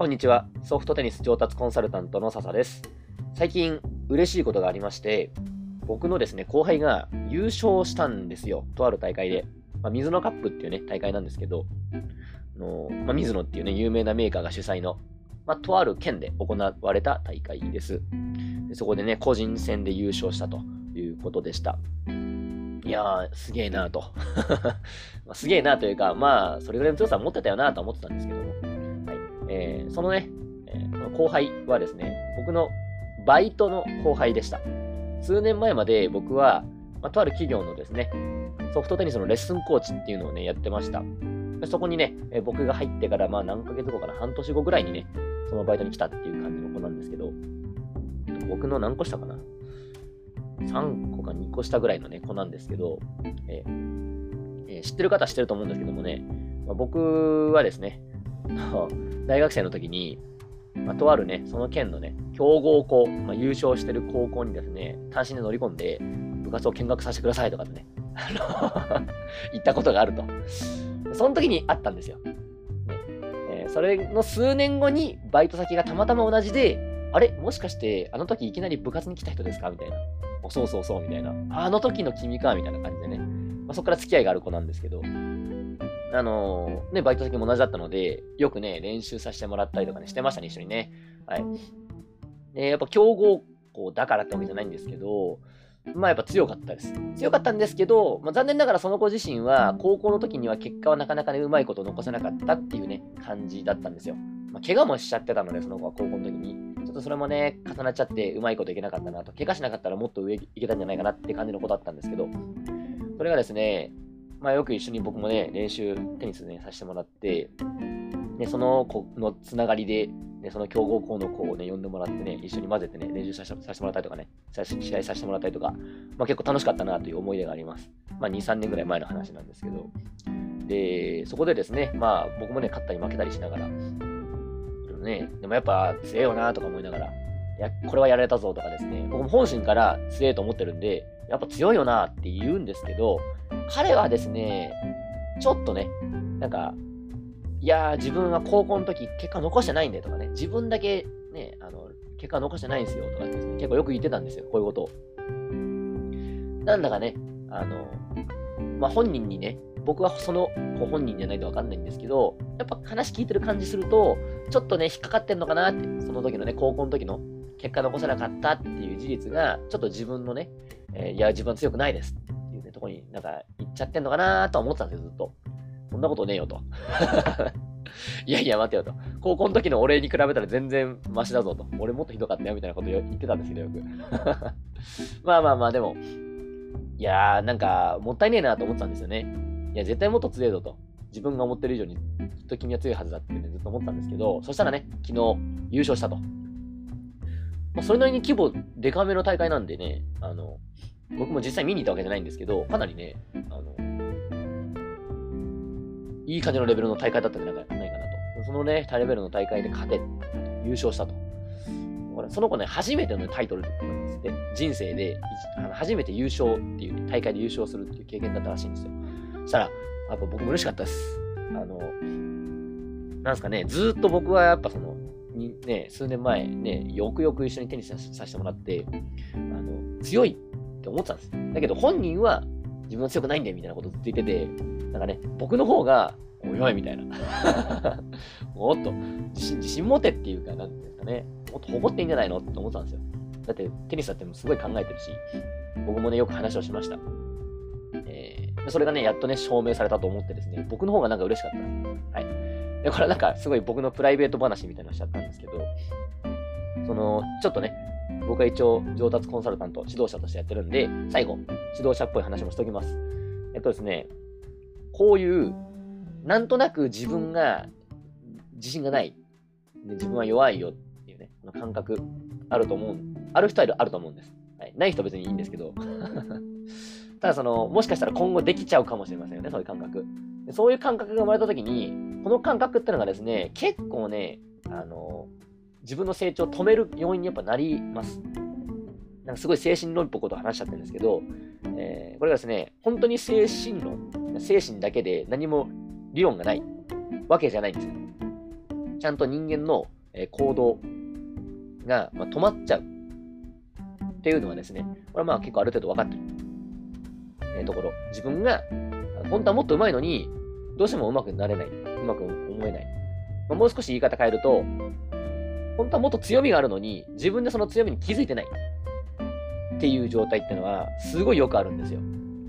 こんにちは。ソフトテニス上達コンサルタントの笹です。最近嬉しいことがありまして、僕のですね、後輩が優勝したんですよ。とある大会で。まあ、水野カップっていうね、大会なんですけど、あのまあ、水野っていうね、有名なメーカーが主催の、まあ、とある県で行われた大会です。でそこでね、個人戦で優勝したということでした。いやー、すげえなーと。すげえなというか、まあ、それぐらいの強さは持ってたよなと思ってたんですけども、えー、そのね、えー、後輩はですね、僕のバイトの後輩でした。数年前まで僕は、まあ、とある企業のですね、ソフトテニスのレッスンコーチっていうのをね、やってました。そこにね、え僕が入ってから、まあ何ヶ月後かな、半年後ぐらいにね、そのバイトに来たっていう感じの子なんですけど、僕の何個下かな？3個か2個下ぐらいのね、子なんですけど、えーえー、知ってる方は知ってると思うんですけどもね、まあ、僕はですね、大学生の時に、まあ、とあるね、その県のね、強豪校、まあ、優勝してる高校にですね、単身で乗り込んで、部活を見学させてくださいとかね、言ったことがあると。その時にあったんですよ。ねえー、それの数年後にバイト先がたまたま同じで、あれ？もしかしてあの時いきなり部活に来た人ですか？みたいな。そうそうそう、みたいな。あの時の君か、みたいな感じでね。まあ、そこから付き合いがある子なんですけど、あのー、ね、バイト先も同じだったので、よくね、練習させてもらったりとかね、してましたね、一緒にね。はい。で、やっぱ強豪校だからってわけじゃないんですけど、まあやっぱ強かったです。強かったんですけど、まあ、残念ながらその子自身は高校の時には結果はなかなかね、うまいこと残せなかったっていうね、感じだったんですよ。まあ、怪我もしちゃってたので、その子は高校の時に。ちょっとそれもね、重なっちゃってうまいこといけなかったなと、怪我しなかったらもっと上いけたんじゃないかなって感じの子だったんですけど、それがですね、まあよく一緒に僕もね、練習、テニスね、させてもらって、ね、その子のつながりで、ね、その強豪校の子をね、呼んでもらってね、一緒に混ぜてね、練習させてもらったりとかね、試合させてもらったりとか、まあ結構楽しかったなという思い出があります。まあ2、3年ぐらい前の話なんですけど、で、そこでですね、まあ僕もね、勝ったり負けたりしながら、ね、でもやっぱ強えよなとか思いながら、いや、これはやられたぞとかですね、僕も本心から強えと思ってるんで、やっぱ強いよなって言うんですけど、彼はですね、ちょっとね、なんか、いやー自分は高校の時結果残してないんでとかね、自分だけね、あの、結果残してないんですよとかですね、結構よく言ってたんですよ、こういうことを。なんだかね、あの、まあ、本人にね、僕はそのご本人じゃないとわかんないんですけど、やっぱ話聞いてる感じすると、ちょっとね、引っかかってんのかなって、その時のね、高校の時の結果残せなかったっていう事実が、ちょっと自分のね、えー、いや、自分は強くないですっていうね、とこになんか言っちゃってんのかなとは思ってたんですよ、ずっと。そんなことねえよと。いやいや、待てよと。高校の時の俺に比べたら全然マシだぞと。俺もっとひどかったよみたいなこと言ってたんですけど、よく。まあまあまあ、でも、いやー、なんか、もったいねえなと思ってたんですよね。いや、絶対もっと強いぞと。自分が思ってる以上に、きっと君は強いはずだってね、ずっと思ったんですけど、そしたらね、昨日優勝したと。まあ、それなりに規模でかめの大会なんでね、あの、僕も実際見に行ったわけじゃないんですけど、かなりね、あの、いい感じのレベルの大会だったんじゃないかなと。そのね、タレベルの大会で勝て、優勝したと。その子ね、初めてのタイトルなんですって。人生で初めて優勝っていう、大会で優勝するっていう経験だったらしいんですよ。そしたら、やっぱ僕も嬉しかったです。あの、なんすかね、ずっと僕はやっぱその、にね、数年前ね、よくよく一緒にテニスさせてもらって、あの、強いって思ってたんです。だけど本人は自分は強くないんだよみたいなことずっと言ってて、なんかね、僕の方が、おいおいみたいな。もっと自信、自信持てっていうか、なんていうんですかね、もっと誇っていいんじゃないのって思ってたんですよ。だってテニスだってすごい考えてるし、僕もね、よく話をしました。えーそれがね、やっとね、証明されたと思ってですね、僕の方がなんか嬉しかった。はい。で、これなんかすごい僕のプライベート話みたいなのしちゃったんですけど、その、ちょっとね、僕は一応上達コンサルタント、指導者としてやってるんで、最後、指導者っぽい話もしときます。えっとですね、こういう、なんとなく自分が自信がない、自分は弱いよっていうね、感覚あると思う、ある人はあると思うんです。はい、ない人は別にいいんですけど、ただその、もしかしたら今後できちゃうかもしれませんよね、そういう感覚。そういう感覚が生まれた時に、この感覚ってのがですね、結構ね、あの、自分の成長を止める要因にやっぱなります。なんかすごい精神論っぽいことを話しちゃってるんですけど、えー、これがですね、本当に精神論、精神だけで何も理論がないわけじゃないんですよ。ちゃんと人間の、行動が、止まっちゃうっていうのはですね、これはまあ結構ある程度分かってる、えところ。自分が、本当はもっと上手いのに、どうしても上手くなれない。うまく思えない。まあ、もう少し言い方変えると、本当はもっと強みがあるのに、自分でその強みに気づいてない。っていう状態っていうのは、すごいよくあるんですよ。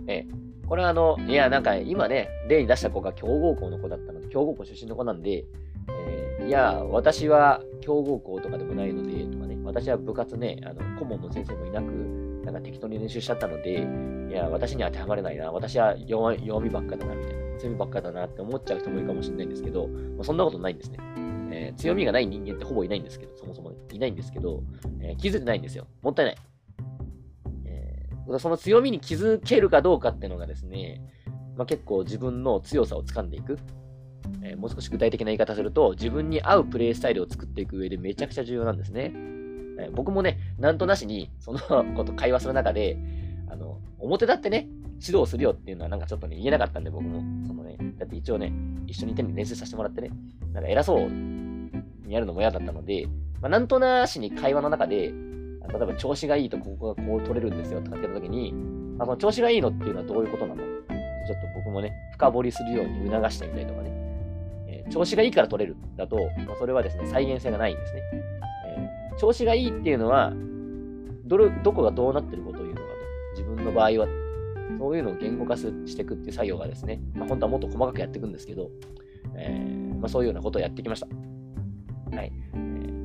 ええ。これはあの、いや、なんか今ね、例に出した子が強豪校の子だったので、強豪校出身の子なんで、えー、いや、私は強豪校とかでもないので、とかね、私は部活ね、あの、顧問の先生もいなく、適当に練習しちゃったので、いや、私には当てはまれないな、私は弱みばっかだな、みたいな、強みばっかだなって思っちゃう人もいるかもしれないんですけど、まあ、そんなことないんですね。えー、強みがない人間ってほぼいないんですけど、そもそも、いないんですけど、えー、気づいてないんですよ。もったいない。えー、その強みに気づけるかどうかっていうのがですね、まあ、結構自分の強さをつかんでいく。え、もう少し具体的な言い方すると、自分に合うプレイスタイルを作っていく上でめちゃくちゃ重要なんですね。え、僕もね、なんとなしにその こと会話する中で、あの、表だってね、指導するよっていうのはなんかちょっとね、言えなかったんで、僕も。そのね、だって一応ね、一緒に手に練習させてもらってね、なんか偉そうにやるのも嫌だったので、まあ、なんとなしに会話の中で、例えば調子がいいとここがこう取れるんですよとかって言った時に、まあその調子がいいのっていうのはどういうことなの？ちょっと僕もね、深掘りするように促してみたりとかね、えー、調子がいいから取れるだと、まあ、それはですね、再現性がないんですね。調子がいいっていうのは、どれ、どこがどうなってることを言うのかと。自分の場合は、そういうのを言語化していくっていう作業がですね、まあ、本当はもっと細かくやっていくんですけど、えー、まあ、そういうようなことをやってきました。はい。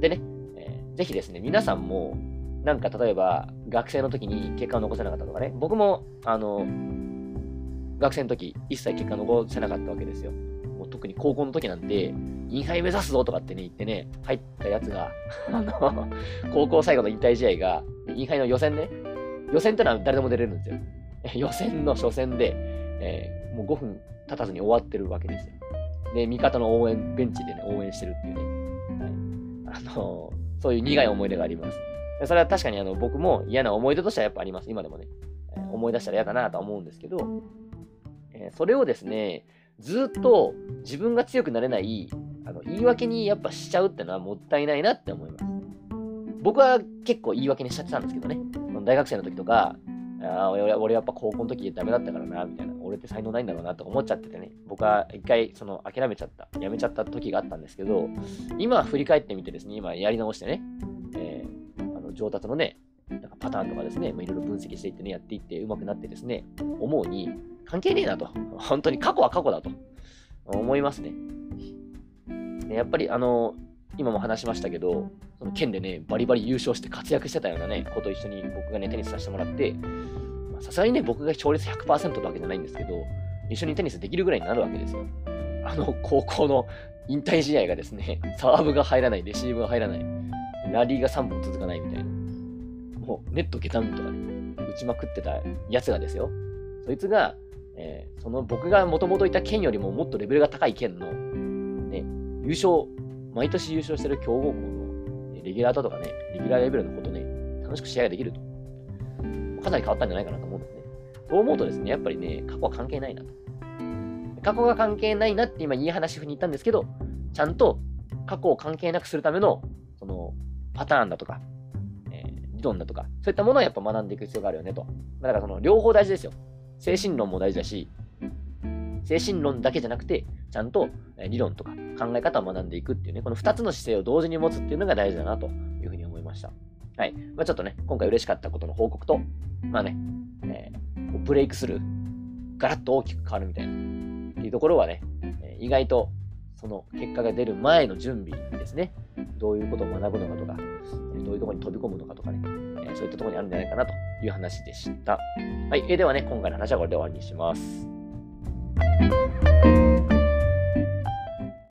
でね、えー、ぜひですね、皆さんも、なんか例えば、学生の時に結果を残せなかったとかね、僕も、あの、学生の時、一切結果残せなかったわけですよ。特に高校の時なんて、インハイ目指すぞとかってね、言ってね、入ったやつが、あの、高校最後の引退試合が、インハイの予選ね、予選ってのは誰でも出れるんですよ。予選の初戦で、えー、もう5分経たずに終わってるわけですよ。で、味方の応援、ベンチでね、応援してるっていうね。はい、あのー、そういう苦い思い出があります。それは確かにあの僕も嫌な思い出としてはやっぱあります。今でもね。えー、思い出したら嫌だなとは思うんですけど、えー、それをですね、ずっと自分が強くなれないあの言い訳にやっぱしちゃうってのはもったいないなって思います。僕は結構言い訳にしちゃってたんですけどね。大学生の時とか、あ俺俺やっぱ高校の時ダメだったからな、みたいな。俺って才能ないんだろうなとか思っちゃっててね。僕は一回その諦めちゃった、やめちゃった時があったんですけど、今振り返ってみてですね、今やり直してね、えー、あの上達のね、なんかパターンとかですね、いろいろ分析していってね、やっていって上手くなってですね、思うに、関係ねえなと。本当に過去は過去だと思いますね。やっぱりあの、今も話しましたけど、その県でね、バリバリ優勝して活躍してたようなね、こと一緒に僕がね、テニスさせてもらって、さすがにね、僕が勝率100%なわけじゃないんですけど、一緒にテニスできるぐらいになるわけですよ。あの、高校の引退試合がですね、サーブが入らない、レシーブが入らない、ラリーが3本続かないみたいな。もう、ネット下段とかね、打ちまくってたやつがですよ。そいつが、えー、その僕がもともといた県よりももっとレベルが高い県の、ね、優勝毎年優勝してる強豪校のレギュラーだとかね、レギュラーレベルのことね、楽しく試合ができると。かなり変わったんじゃないかなと思うんですね。そう思うとですね、やっぱりね、過去は関係ないなと。過去が関係ないなって今いい話風に言ったんですけど、ちゃんと過去を関係なくするための、その、パターンだとか、えー、理論だとか、そういったものをやっぱ学んでいく必要があるよねと。だからその、両方大事ですよ。精神論も大事だし、精神論だけじゃなくて、ちゃんと理論とか考え方を学んでいくっていうね、この2つの姿勢を同時に持つっていうのが大事だなというふうに思いました。はい。まあ、ちょっとね、今回嬉しかったことの報告と、まあね、えー、ブレイクスルー、ガラッと大きく変わるみたいな、っていうところはね、え意外とその結果が出る前の準備ですね、どういうことを学ぶのかとか、どういうところに飛び込むのかとかね、そういったところにあるんじゃないかなという話でした。はい。えー、ではね、今回の話はこれで終わりにします。Thank you.